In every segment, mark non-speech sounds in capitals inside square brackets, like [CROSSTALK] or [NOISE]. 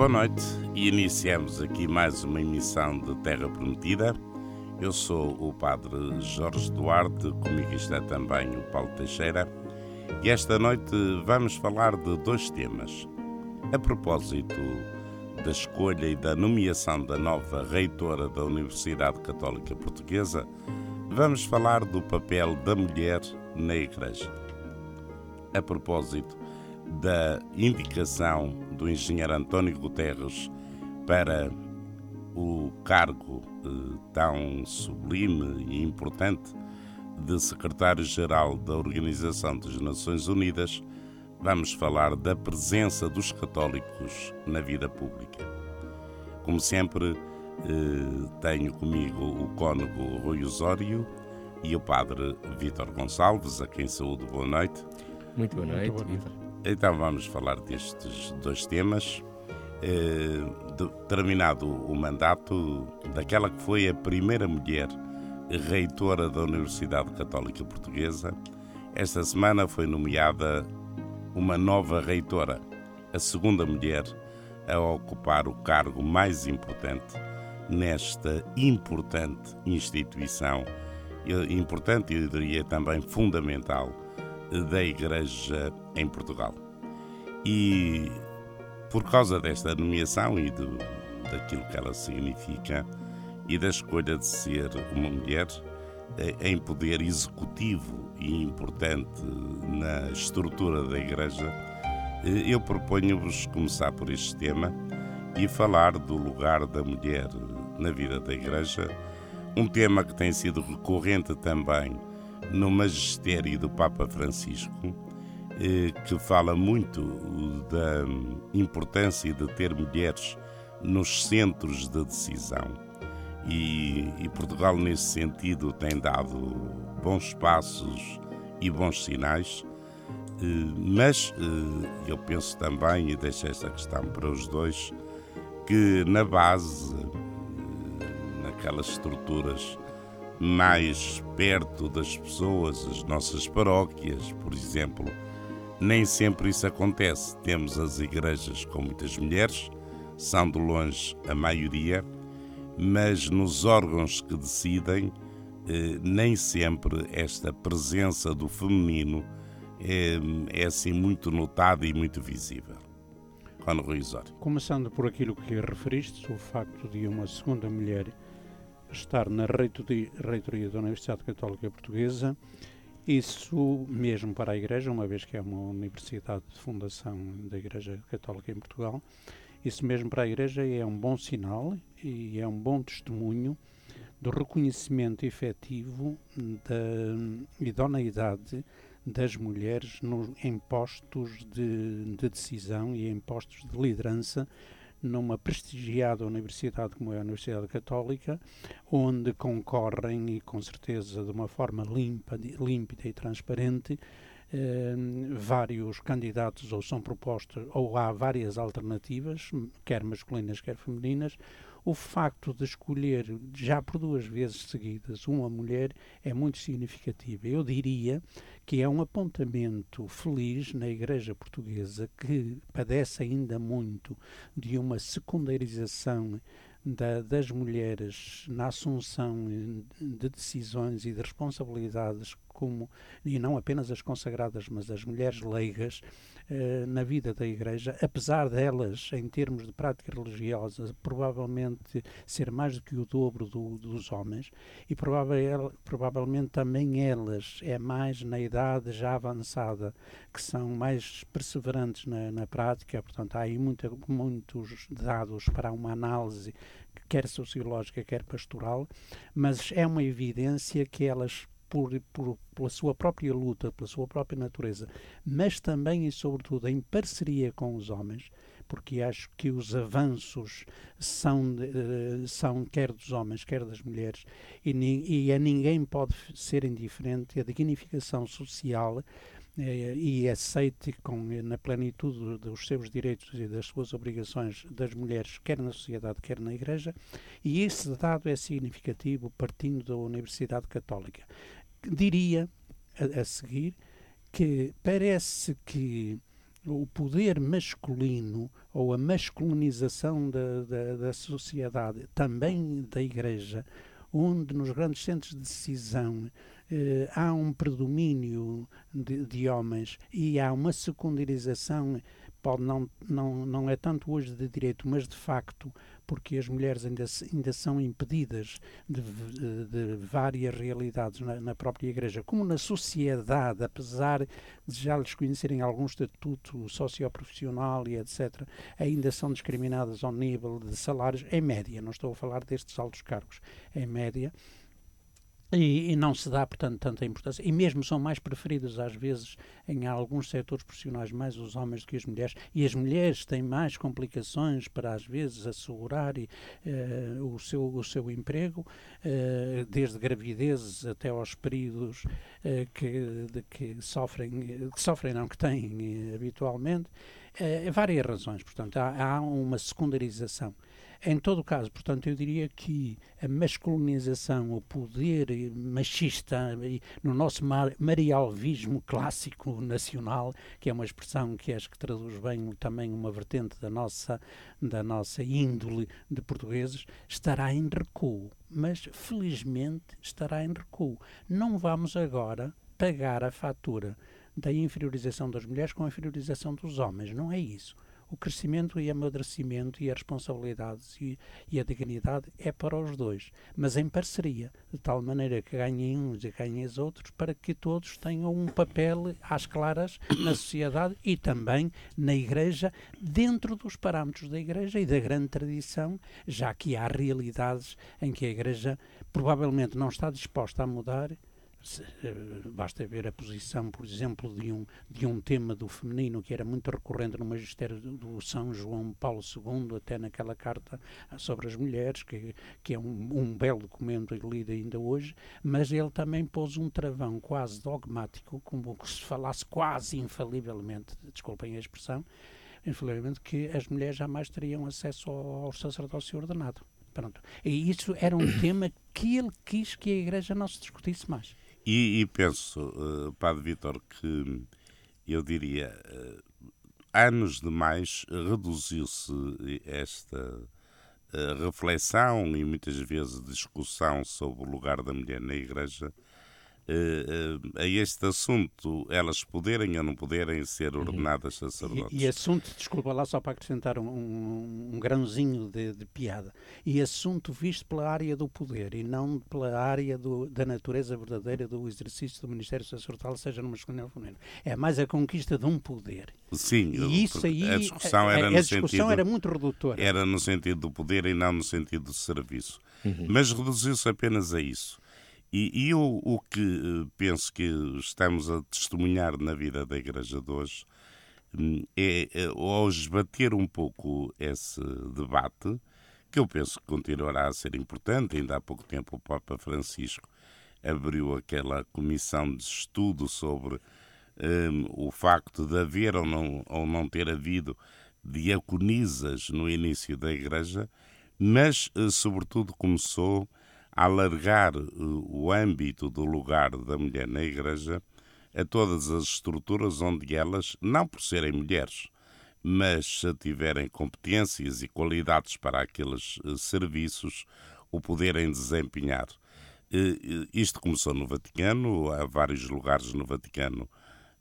Boa noite e iniciamos aqui mais uma emissão de Terra Prometida. Eu sou o Padre Jorge Duarte, comigo está também o Paulo Teixeira, e esta noite vamos falar de dois temas. A propósito da escolha e da nomeação da nova reitora da Universidade Católica Portuguesa, vamos falar do papel da mulher na Igreja. A propósito da indicação do engenheiro António Guterres para o cargo eh, tão sublime e importante de secretário-geral da Organização das Nações Unidas, vamos falar da presença dos católicos na vida pública. Como sempre, eh, tenho comigo o cônego Rui Osório e o padre Vítor Gonçalves, a quem saúdo boa noite. Muito boa noite, Vítor. Então vamos falar destes dois temas. Eh, terminado o mandato daquela que foi a primeira mulher reitora da Universidade Católica Portuguesa, esta semana foi nomeada uma nova reitora, a segunda mulher a ocupar o cargo mais importante nesta importante instituição, importante e eu diria também fundamental da Igreja em Portugal. E por causa desta nomeação e do, daquilo que ela significa e da escolha de ser uma mulher eh, em poder executivo e importante na estrutura da Igreja, eh, eu proponho-vos começar por este tema e falar do lugar da mulher na vida da Igreja, um tema que tem sido recorrente também no magistério do Papa Francisco, eh, que fala muito da importância de ter mulheres nos centros de decisão. E, e, Portugal, nesse sentido, tem dado bons passos e bons sinais, eh, mas eh, eu penso também, e deixo esta questão para os dois, que na base, naquelas estruturas mais perto das pessoas, as nossas paróquias, por exemplo. Nem sempre isso acontece. Temos as igrejas com muitas mulheres, são de longe a maioria, mas nos órgãos que decidem, eh, nem sempre esta presença do feminino é, é assim muito notada e muito visível. Começando por aquilo que referiste, o facto de uma segunda mulher estar na reitoria, da Universidade Católica Portuguesa, isso mesmo para a Igreja, uma vez que é uma universidade de fundação da Igreja Católica em Portugal, isso mesmo para a Igreja é um bom sinal e é um bom testemunho do reconhecimento efetivo da idoneidade das mulheres no, em postos de, de decisão e em postos de liderança numa prestigiada universidade como é a Universidade Católica, onde concorrem, e com certeza de uma forma limpa, límpida e transparente, eh, vários candidatos ou são propostos, ou há várias alternativas, quer masculinas, quer femininas, o facto de escolher já por duas vezes seguidas uma mulher é muito significativo. Eu diria que é um apontamento feliz na Igreja Portuguesa que padece ainda muito de uma secundarização da, das mulheres na assunção de decisões e de responsabilidades como e não apenas as consagradas, mas as mulheres leigas eh, na vida da Igreja, apesar delas, em termos de prática religiosa, provavelmente ser mais do que o dobro do, dos homens, e provável, provavelmente também elas, é mais na idade já avançada, que são mais perseverantes na, na prática, portanto, há aí muita, muitos dados para uma análise quer sociológica, quer pastoral, mas é uma evidência que elas por, por, pela sua própria luta, pela sua própria natureza, mas também e sobretudo em parceria com os homens, porque acho que os avanços são, uh, são quer dos homens, quer das mulheres, e, e a ninguém pode ser indiferente a dignificação social eh, e aceite com, na plenitude dos seus direitos e das suas obrigações das mulheres, quer na sociedade, quer na Igreja, e esse dado é significativo partindo da Universidade Católica diria a, a seguir que parece que o poder masculino ou a masculinização da, da, da sociedade, também da Igreja, onde nos grandes centros de decisão eh, há um predomínio de, de, homens e há uma secundarização, pode não, não, não é tanto hoje de direito, mas de facto, porque as mulheres ainda, ainda são impedidas de, de, várias realidades na, na, própria Igreja, como na sociedade, apesar de já lhes conhecerem algum estatuto socioprofissional e etc., ainda são discriminadas ao nível de salários, em média, não estou a falar destes altos cargos, em média, e, e, não se dá, portanto, tanta importância. E mesmo são mais preferidos, às vezes, em alguns setores profissionais, mais os homens do que as mulheres. E as mulheres têm mais complicações para, às vezes, assegurar e, uh, o, seu, o seu emprego, uh, desde gravidezes até aos períodos uh, que, de, que sofrem, que sofrem, não, que têm habitualmente. várias razões, portanto, há, há uma secundarização. Em todo caso, portanto, eu diria que a masculinização, o poder machista, no nosso marialvismo clássico nacional, que é uma expressão que acho que traduz bem também uma vertente da nossa, da nossa índole de portugueses, estará em recuo. Mas, felizmente, estará em recuo. Não vamos agora pagar a fatura da inferiorização das mulheres com a inferiorização dos homens. Não é isso o crescimento e amadurecimento e a responsabilidade e, e, a dignidade é para os dois, mas em parceria, de tal maneira que ganhem uns e ganhem os outros, para que todos tenham um papel às claras na sociedade e também na Igreja, dentro dos parâmetros da Igreja e da grande tradição, já que há realidades em que a Igreja provavelmente não está disposta a mudar basta ver a posição, por exemplo, de um, de um tema do feminino que era muito recorrente no magistério do São João Paulo II, até naquela carta sobre as mulheres, que, que é um, um belo documento lido ainda hoje, mas ele também pôs um travão quase dogmático, como se falasse quase infalivelmente, desculpem a expressão, infalivelmente, que as mulheres jamais teriam acesso ao, ao sacerdócio ordenado. Pronto. E isso era um tema que ele quis que a Igreja não se discutisse mais. E, e penso, uh, Padre Vitor, que eu diria, uh, anos demais reduziu-se esta reflexão e muitas vezes discussão sobre o lugar da mulher na Igreja a este assunto, elas poderem ou não poderem ser uhum. ordenadas sacerdotes. E, e, assunto, desculpa lá só para acrescentar um, um, um grãozinho de, de, piada, e assunto visto pela área do poder e não pela área do, da natureza verdadeira do exercício do Ministério Sacerdotal, seja no masculino ou feminino. É mais a conquista de um poder. Sim, e isso aí, a discussão, era, a, a discussão sentido, era muito redutora. Era no sentido do poder e não no sentido do serviço. Uhum. Mas reduziu-se apenas a isso. E, e eu, o que eh, penso que estamos a testemunhar na vida da Igreja de hoje hum, é, é hoje bater um pouco esse debate, que eu penso que continuará a ser importante. Ainda há pouco tempo o Papa Francisco abriu aquela comissão de estudo sobre um, o facto de haver ou não, ou não ter havido diaconisas no início da Igreja, mas, eh, sobretudo, começou alargar eh, o âmbito do lugar da mulher na Igreja a todas as estruturas onde elas, não por serem mulheres, mas se tiverem competências e qualidades para aqueles eh, serviços, o poderem desempenhar. Isto começou no Vaticano, há vários lugares no Vaticano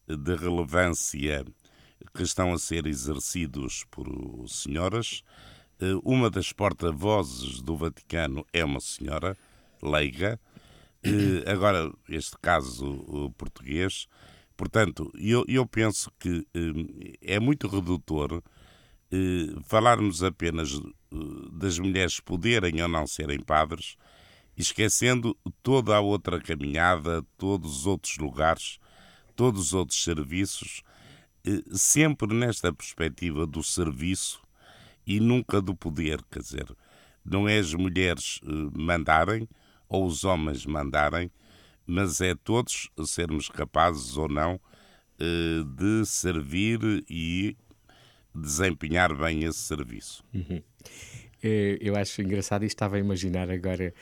de relevância que estão a ser exercidos por senhoras. Uma das porta-vozes do Vaticano é uma senhora, leiga. agora, este caso português, portanto, eu, eu penso que eh, é muito redutor eh, falarmos apenas eh, das mulheres poderem ou não serem padres, esquecendo toda a outra caminhada, todos os outros lugares, todos os outros serviços, sempre nesta perspectiva do serviço e nunca do poder, quer dizer, não é as mulheres mandarem, ou os homens mandarem, mas é todos sermos capazes ou não eh, de servir e desempenhar bem esse serviço. Uhum. Eh, eu acho engraçado e estava a imaginar agora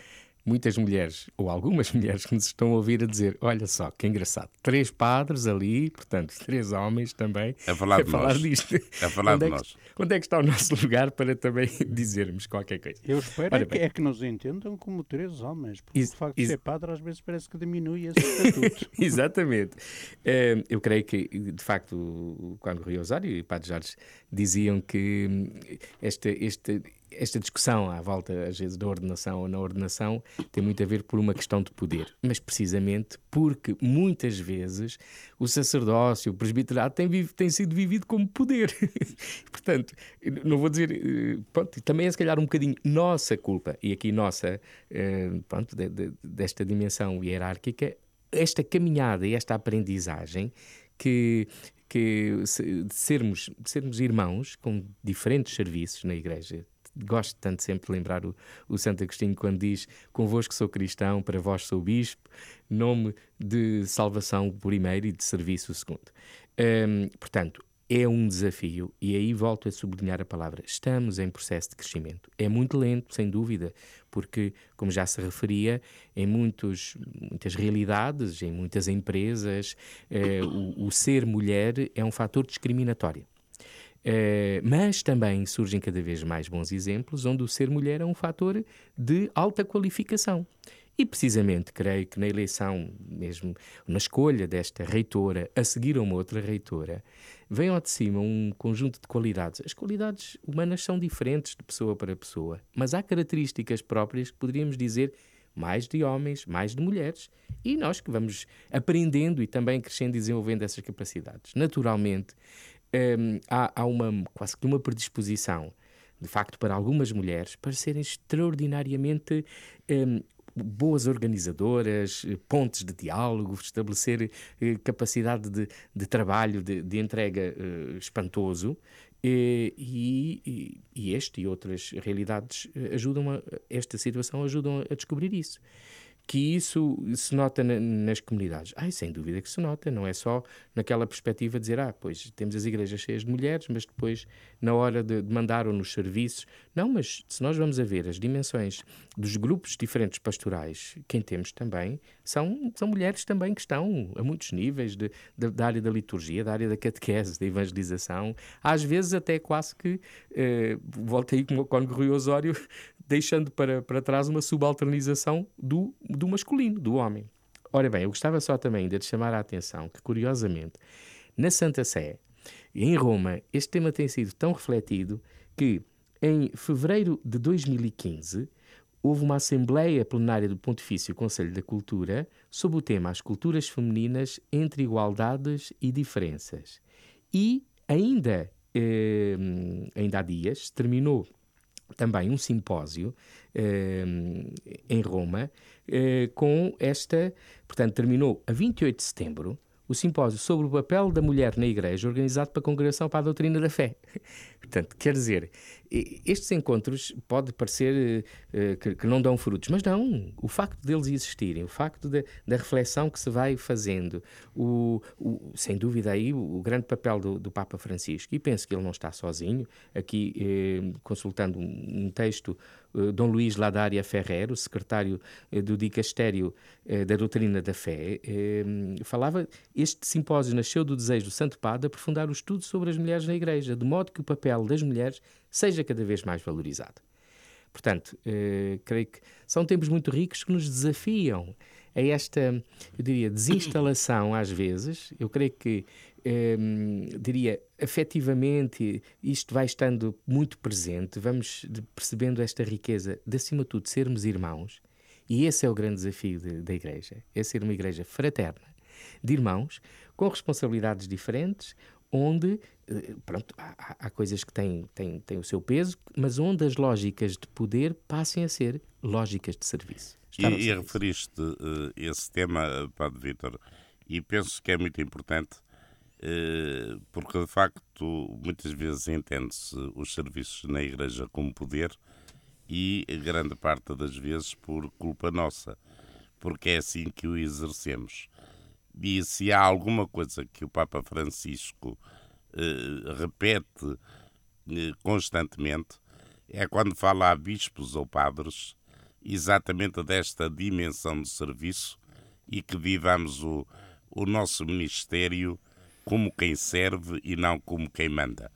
muitas mulheres, ou algumas [LAUGHS] mulheres que nos estão a ouvir a dizer: olha só, que engraçado, três padres ali, portanto, [LAUGHS] três homens também. A falar, a falar nós. disto. A falar onde de é nós. Que, onde é que está o nosso [LAUGHS] lugar para também dizermos qualquer coisa? Eu espero é que, é que, nos entendam como três homens, porque is, o facto is... de ser padre às vezes parece que diminui esse estatuto. Exatamente. Uh, eu creio que, de facto, quando Rio Osório e Padre Jorge diziam que hum, este, este, esta discussão à volta, às vezes, da ordenação ou na ordenação tem muito a ver por uma questão de poder, mas precisamente porque muitas vezes o sacerdócio, o presbiterado tem, tem sido vivido como poder. [LAUGHS] Portanto, não vou dizer. Eh, pronto, também é se calhar um bocadinho nossa culpa, e aqui nossa, eh, pronto, de, de, desta dimensão hierárquica, esta caminhada e esta aprendizagem que que de sermos, de sermos irmãos com diferentes serviços na igreja, gosto tanto sempre de lembrar o, o Santo Agostinho quando diz: Convosco sou cristão, para vós sou bispo, nome de salvação primeiro e de serviço segundo. Um, portanto, é um desafio, e aí volto a sublinhar a palavra. Estamos em processo de crescimento. É muito lento, sem dúvida, porque, como já se referia, em muitos, muitas realidades, em muitas empresas, eh, o, o ser mulher é um fator discriminatório. Uh, mas também surgem cada vez mais bons exemplos onde o ser mulher é um fator de alta qualificação. E precisamente creio que na eleição, mesmo na escolha desta reitora, a seguir a uma outra reitora, vem ao de cima um conjunto de qualidades. As qualidades humanas são diferentes de pessoa para pessoa, mas há características próprias que poderíamos dizer mais de homens, mais de mulheres, e nós que vamos aprendendo e também crescendo e desenvolvendo essas capacidades. Naturalmente, um, há, há uma, quase que uma predisposição, de facto, para algumas mulheres para serem extraordinariamente um, boas organizadoras, pontes de diálogo, estabelecer eh, capacidade de, de trabalho, de, de entrega eh, espantoso. E, e, este e outras realidades eh, ajudam a, esta situação ajudam a descobrir isso que isso se nota na, nas comunidades. Ai, sem dúvida que se nota, não é só naquela perspectiva de dizer, ah, pois temos as igrejas cheias de mulheres, mas depois, na hora de, de mandar ou nos serviços. Não, mas se nós vamos a ver as dimensões dos grupos diferentes pastorais, quem temos também são, são mulheres também que estão a muitos níveis de, de, da área da liturgia, da área da catequese, da evangelização, às vezes até quase que, eh, volta aí como o Rui Osório, deixando para, para trás uma subalternização do, do masculino, do homem. Ora bem, eu gostava só também de chamar a atenção que, curiosamente, na Santa Sé, em Roma, este tema tem sido tão refletido que, em fevereiro de 2015, houve uma Assembleia Plenária do Pontifício Conselho da Cultura sob o tema As Culturas Femininas entre Igualdades e Diferenças. E ainda, eh, ainda há dias terminou também um simpósio eh, em Roma eh, com esta, portanto, terminou a 28 de setembro o simpósio sobre o papel da mulher na Igreja, organizado pela Congregação para a Doutrina da Fé. [LAUGHS] Portanto, quer dizer, estes encontros pode parecer uh, que, que, não dão frutos, mas não. O facto deles existirem, o facto de, da reflexão que se vai fazendo, o, o sem dúvida aí o, grande papel do, do, Papa Francisco, e penso que ele não está sozinho, aqui eh, consultando um, um texto eh, Dom Luís Ladária Ferrer, o secretário do Dicastério da Doutrina da Fé, falava este simpósio nasceu do desejo do Santo Padre aprofundar o estudo sobre as mulheres na Igreja, de modo que o papel das mulheres seja cada vez mais valorizado. Portanto, creio que são tempos muito ricos que nos desafiam a esta, eu diria, desinstalação às vezes. Eu creio que Hum, diria, afetivamente, isto vai estando muito presente, vamos percebendo esta riqueza de, acima de tudo, sermos irmãos, e esse é o grande desafio de, da Igreja: é ser uma Igreja fraterna, de irmãos, com responsabilidades diferentes, onde, eh, pronto, há, há coisas que têm, têm, têm o seu peso, mas onde as lógicas de poder passem a ser lógicas de serviço. E, e referiste uh, esse tema, Padre Vítor, e penso que é muito importante eh, porque de facto muitas vezes entende-se os serviços na Igreja como poder e grande parte das vezes por culpa nossa, porque é assim que o exercemos. E se há alguma coisa que o Papa Francisco eh, repete eh, constantemente, é quando fala a bispos ou padres exatamente desta dimensão de serviço e que vivamos o, o nosso ministério como quem serve e não como quem manda.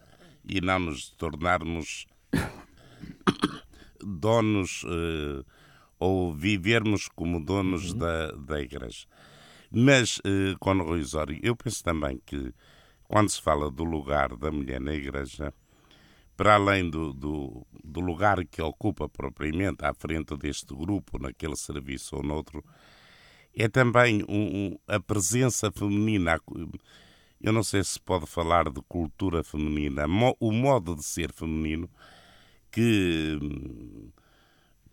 E não nos tornarmos [COUGHS] donos uh, ou vivermos como donos uhum. da, da Igreja. Mas, o Rui Osório, eu penso também que quando se fala do lugar da mulher na Igreja, para além do, do, do, lugar que ocupa propriamente à frente deste grupo, naquele serviço ou noutro, é também um, um, a presença feminina. Eu não sei se pode falar de cultura feminina, o modo de ser feminino que,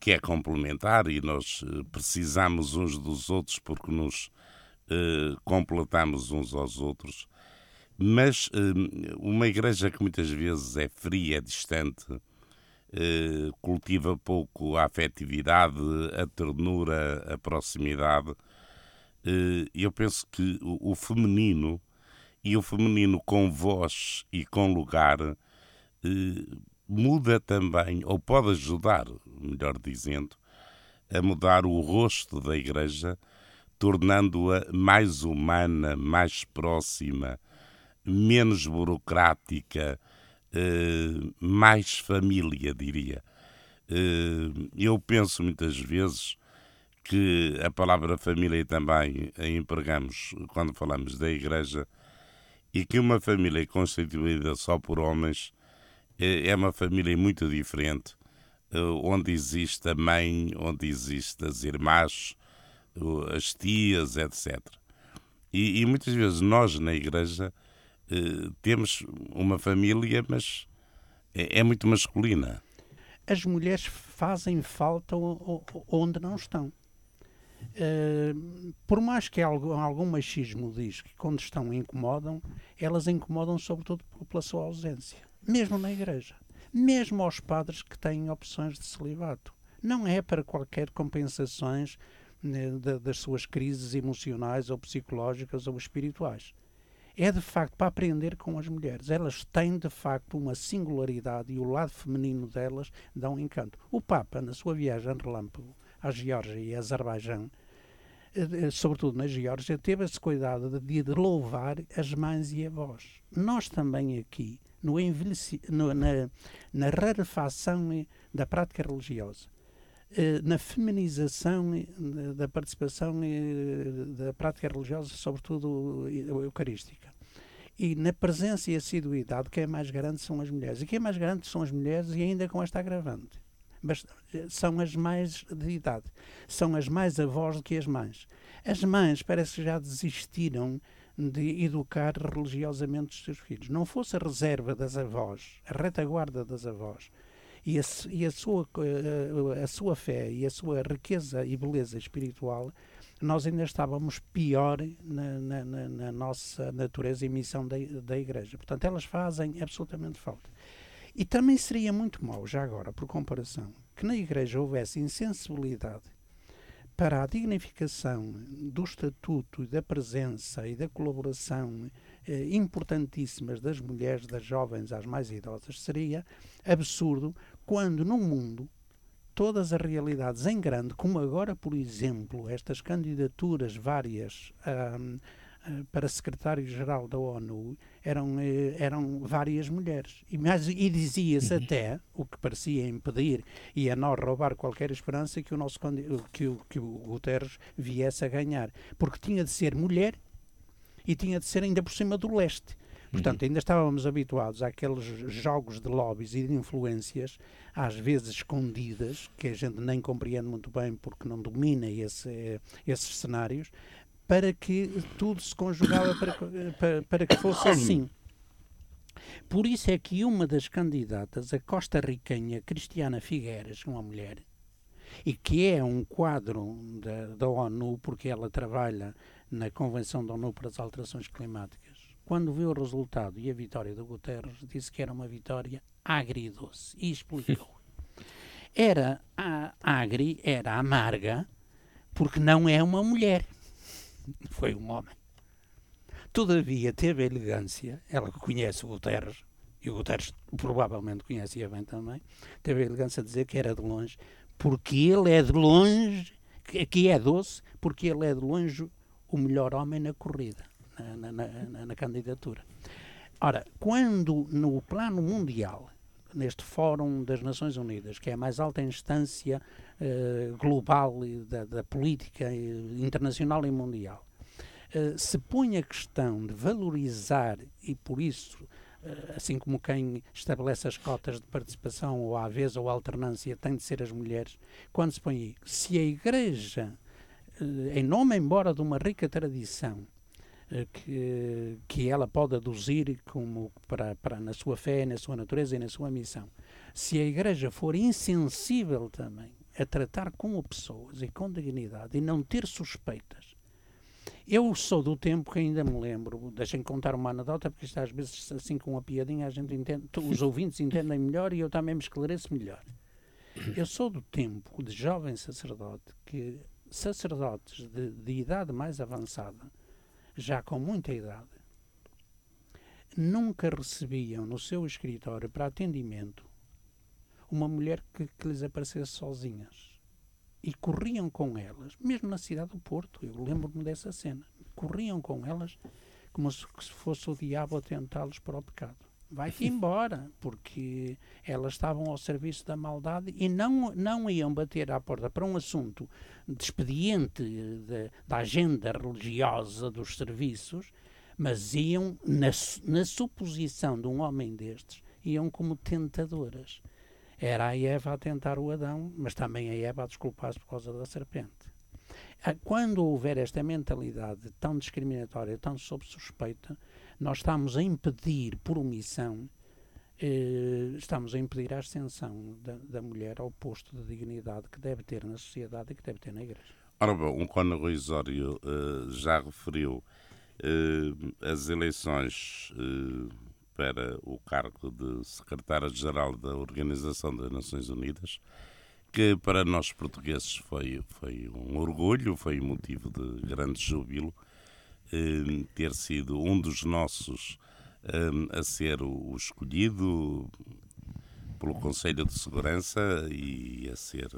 que é complementar e nós eh, precisamos uns dos outros porque nos eh, completamos uns aos outros. Mas eh, uma igreja que muitas vezes é fria, é distante, eh, cultiva pouco a afetividade, a ternura, a proximidade, eh, eu penso que o, o feminino e o feminino com voz e com lugar eh, muda também, ou pode ajudar, melhor dizendo, a mudar o rosto da Igreja, tornando-a mais humana, mais próxima, menos burocrática, eh, mais família, diria. Eh, eu penso muitas vezes que a palavra família também a empregamos quando falamos da Igreja e que uma família constituída só por homens é, é uma família muito diferente, eh, onde existe a mãe, onde existem as irmãs, as tias, etc. E, e muitas vezes nós na igreja eh, temos uma família, mas é, é muito masculina. As mulheres fazem falta onde não estão. Uh, por mais que algum, algum machismo diz que quando estão incomodam, elas incomodam sobretudo pela sua ausência mesmo na igreja, mesmo aos padres que têm opções de celibato. Não é para qualquer compensações né, das suas crises emocionais ou psicológicas ou espirituais. É de facto para aprender com as mulheres. Elas têm de facto uma singularidade e o lado feminino delas dá um encanto. O Papa, na sua viagem relâmpago à Geórgia e Azerbaijão, eh, eh, sobretudo na Geórgia, teve esse cuidado de, de louvar as mães e avós. Nós também aqui no no, na, na rarefação da prática religiosa, eh, na feminização da participação da prática religiosa, sobretudo eucarística. E na presença e assiduidade, quem é mais grande são as mulheres. E quem é mais grande são as mulheres, e ainda com esta agravante. Mas eh, são as mais de idade. São as mais avós do que as mães. As mães parece que já desistiram de educar religiosamente os seus filhos. Não fosse a reserva das avós, a retaguarda das avós, e a, e a, sua, a, a sua fé e a sua riqueza e beleza espiritual, nós ainda estávamos pior na, na, na, na nossa natureza e missão da, da Igreja. Portanto, elas fazem absolutamente falta. E também seria muito mau, já agora, por comparação, que na Igreja houvesse insensibilidade para a dignificação do estatuto, da presença e da colaboração eh, importantíssimas das mulheres, das jovens às mais idosas, seria absurdo quando no mundo todas as realidades em grande, como agora, por exemplo, estas candidaturas várias eh, para secretário-geral da ONU eram, eh, eram várias mulheres. E, e dizia-se uhum. até, o que parecia impedir e a nós roubar qualquer esperança, que o, nosso, que, o, que o Guterres viesse a ganhar. Porque tinha de ser mulher e tinha de ser ainda por cima do leste. Portanto, uhum. ainda estávamos habituados àqueles jogos de lobbies e de influências, às vezes escondidas, que a gente nem compreende muito bem porque não domina esse, esses cenários, para que tudo se conjugava para, para, para que fosse assim. Por isso é que uma das candidatas, a costa-ricanha Cristiana Figueiras, uma mulher, e que é um quadro da, da ONU, porque ela trabalha na Convenção da ONU para as Alterações Climáticas, quando viu o resultado e a vitória do Guterres, disse que era uma vitória agridoce e explicou. [LAUGHS] Era a agri, era amarga, porque não é uma mulher [LAUGHS] foi um homem. Todavia, teve a elegância, ela conhece o Guterres, e o Guterres provavelmente conhecia bem também, teve a elegância de dizer que era de longe porque ele é de longe, aqui é doce, porque ele é de longe o melhor homem na corrida, na, na, na, na candidatura. Ora, quando no plano mundial, neste Fórum das Nações Unidas, que é a mais alta instância uh, global da, da, política internacional e mundial, uh, se põe a questão de valorizar e por isso assim como quem estabelece as cotas de participação ou à vez ou alternância tem de ser as mulheres, quando se põe aí, se a Igreja em nome, embora de uma rica tradição, eh, que, que ela pode aduzir como para, para na sua fé, na sua natureza e na sua missão. Se a Igreja for insensível também a tratar com pessoas e com dignidade e não ter suspeitas. Eu sou do tempo que ainda me lembro, deixem contar uma anedota, porque isto às vezes assim com uma piadinha a gente entende, os [LAUGHS] ouvintes entendem melhor e eu também me esclareço melhor. Eu sou do tempo de jovem sacerdote que sacerdotes de, de idade mais avançada, já com muita idade, nunca recebiam no seu escritório para atendimento uma mulher que, que lhes aparecesse sozinhas. E corriam com elas, mesmo na cidade do Porto, eu lembro-me dessa cena, corriam com elas como se fosse o diabo a tentá-los para o pecado vai-te [LAUGHS] embora, porque elas estavam ao serviço da maldade e não, não iam bater à porta para um assunto de expediente de, da agenda religiosa dos serviços, mas iam, na, na suposição de um homem destes, iam como tentadoras. Era a Eva a tentar o Adão, mas também a Eva a desculpar-se por causa da serpente. Ah, quando houver esta mentalidade tão discriminatória, tão sob suspeita, nós estamos a impedir, por omissão, eh, estamos a impedir a ascensão da, da, mulher ao posto de dignidade que deve ter na sociedade e que deve ter na Igreja. Ora bom, o Cono Ruizório eh, já referiu eh, as eleições eh, para o cargo de secretário-geral da Organização das Nações Unidas, que para nós portugueses foi, foi um orgulho, foi motivo de grande júbilo eh, ter sido um dos nossos eh, a ser o, escolhido pelo Conselho de Segurança e a ser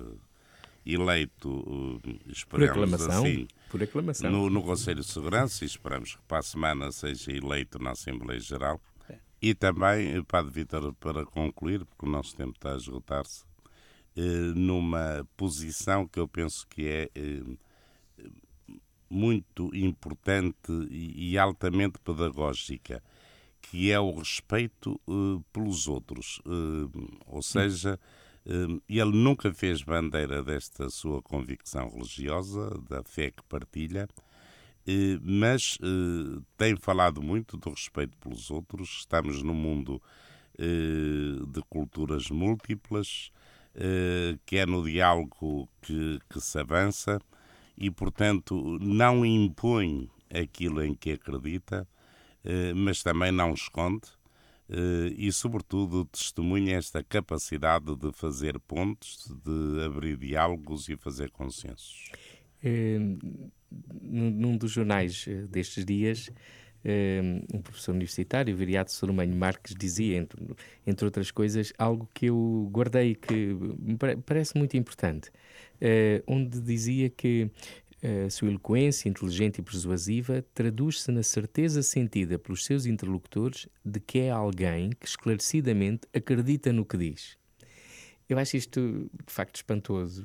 eleito, eh, esperamos por assim, por aclamação. No, no Conselho de Segurança e esperamos que para a semana seja eleito na Assembleia Geral. E também, Padre Vítor, para concluir, porque o nosso tempo está a esgotar-se, numa posição que eu penso que é muito importante e, altamente pedagógica, que é o respeito pelos outros. Ou seja, ele nunca fez bandeira desta sua convicção religiosa, da fé que partilha, mas tem falado muito do respeito pelos outros. Estamos num mundo de culturas múltiplas, que é no diálogo que, que se avança e, portanto, não impõe aquilo em que acredita, eh, mas também não esconde eh, e, sobretudo, testemunha esta capacidade de fazer pontos, de abrir diálogos e fazer consensos. É, num dos jornais destes dias, um professor universitário, Viriato Soromanho Marques, dizia, entre, entre outras coisas, algo que eu guardei que me parece muito importante. Uh, onde dizia que a sua eloquência inteligente e persuasiva traduz-se na certeza sentida pelos seus interlocutores de que é alguém que esclarecidamente acredita no que diz. Eu acho isto de facto espantoso.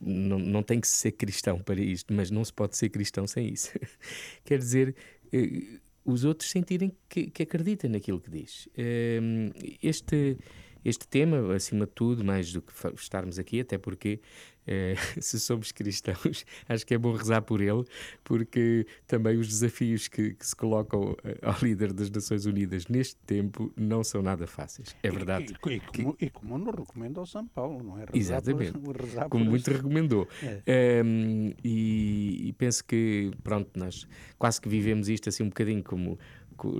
Não, não tem que ser cristão para isto, mas não se pode ser cristão sem isso. [LAUGHS] Quer dizer, eh, os outros sentirem que, que acreditam naquilo que diz. Ehm, este, este tema, acima de tudo, mais do que estarmos aqui, até porque é, [LAUGHS] se somos cristãos, [LAUGHS] acho que é bom rezar por ele, porque também os desafios que, que, se colocam eh, ao líder das Nações Unidas neste tempo não são nada fáceis. É verdade. E, e, e, como, e como, nos recomenda o São Paulo, não é? Rezar Exatamente. Por, [LAUGHS] rezar como muito isso. recomendou. É. Um, e, penso que, pronto, nós quase que vivemos isto assim um bocadinho como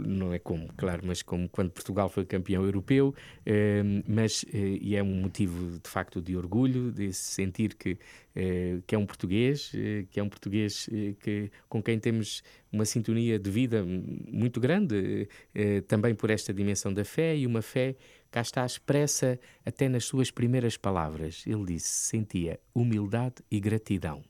não é como, claro, mas como quando Portugal foi campeão europeu, eh, mas eh, e é um motivo de facto de orgulho, de sentir que, eh, que é um português, que é um português que, com quem temos uma sintonia de vida muito grande, também por esta dimensão da fé e uma fé cá está expressa até nas suas primeiras palavras. Ele disse: sentia humildade e gratidão.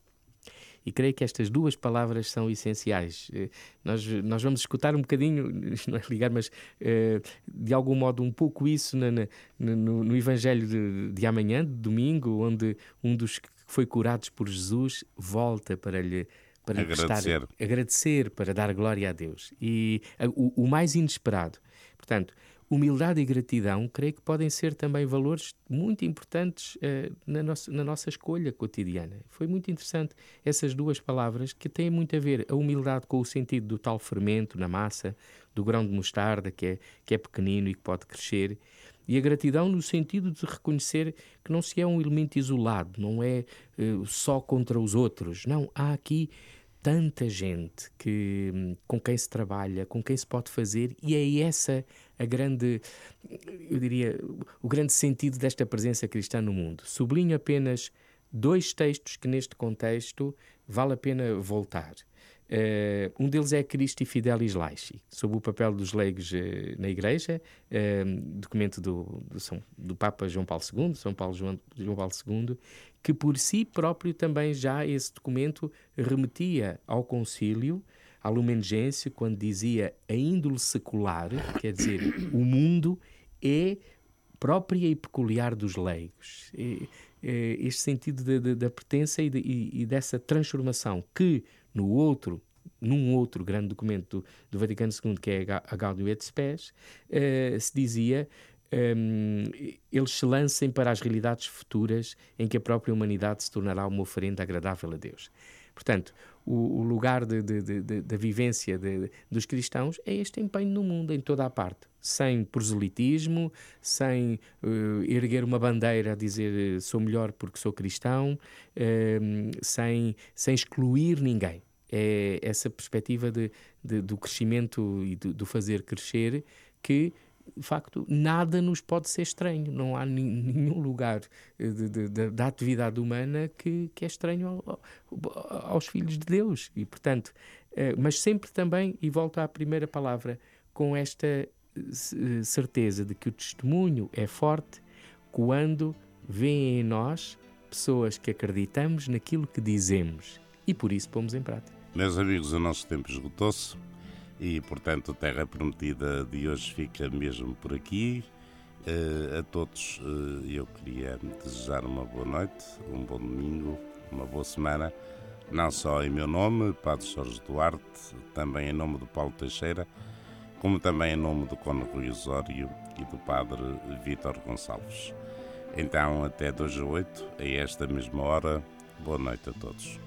E creio que estas duas palavras são essenciais. Eh, nós, nós vamos escutar um bocadinho, [LAUGHS] não é ligar, mas eh, de algum modo um pouco isso na, na, no, no, Evangelho de, de amanhã, de domingo, onde um dos que foi curados por Jesus volta para lhe para agradecer. Prestar, agradecer, para dar glória a Deus. E o, o mais inesperado. Portanto, humildade e gratidão, creio que podem ser também valores muito importantes uh, na, nossa, na nossa escolha cotidiana. Foi muito interessante essas duas palavras que têm muito a ver a humildade com o sentido do tal fermento na massa, do grão de mostarda que é, que é pequenino e que pode crescer, e a gratidão no sentido de reconhecer que não se é um elemento isolado, não é uh, só contra os outros. Não, há aqui tanta gente que, com quem se trabalha, com quem se pode fazer, e é essa a grande, eu diria, o grande sentido desta presença cristã no mundo. Sublinho apenas dois textos que neste contexto vale a pena voltar. Uh, um deles é Cristo e Fidelis Laici, sobre o papel dos leigos uh, na Igreja, uh, documento do, do, São, do, Papa João Paulo II, São Paulo João, João Paulo II, que por si próprio também já esse documento remetia ao concílio, à Lumen Gentium, quando dizia a índole secular, quer dizer, o mundo é própria e peculiar dos leigos. E, este sentido da pertença e, de, e, e dessa transformação que no outro, num outro grande documento do, do Vaticano II, que é a Gaudium et Spes, uh, se dizia um, ehm, eles se lancem para as realidades futuras em que a própria humanidade se tornará uma oferenda agradável a Deus. Portanto, o, o lugar da vivência de, dos cristãos é este empenho no mundo, em toda a parte, sem proselitismo, sem uh, erguer uma bandeira a dizer sou melhor porque sou cristão, uh, sem, sem excluir ninguém. É essa perspectiva de, de do crescimento e do, do fazer crescer que de facto, nada nos pode ser estranho. Não há nenhum lugar eh, de, de, de, da atividade humana que, que é estranho ao, aos filhos de Deus. E, portanto, eh, mas sempre também, e volto à primeira palavra, com esta eh, certeza de que o testemunho é forte quando vêem em nós pessoas que acreditamos naquilo que dizemos e por isso pomos em prática. Meus amigos, o nosso tempo esgotou-se. E, portanto, a Terra Prometida de hoje fica mesmo por aqui. Uh, a todos uh, eu queria desejar uma boa noite, um bom domingo, uma boa semana, não só em meu nome, Padre Jorge Duarte, também em nome do Paulo Teixeira, como também em nome do Cono Rui Osório e do Padre Vítor Gonçalves. Então, até 2 a 8, a esta mesma hora, boa noite a todos.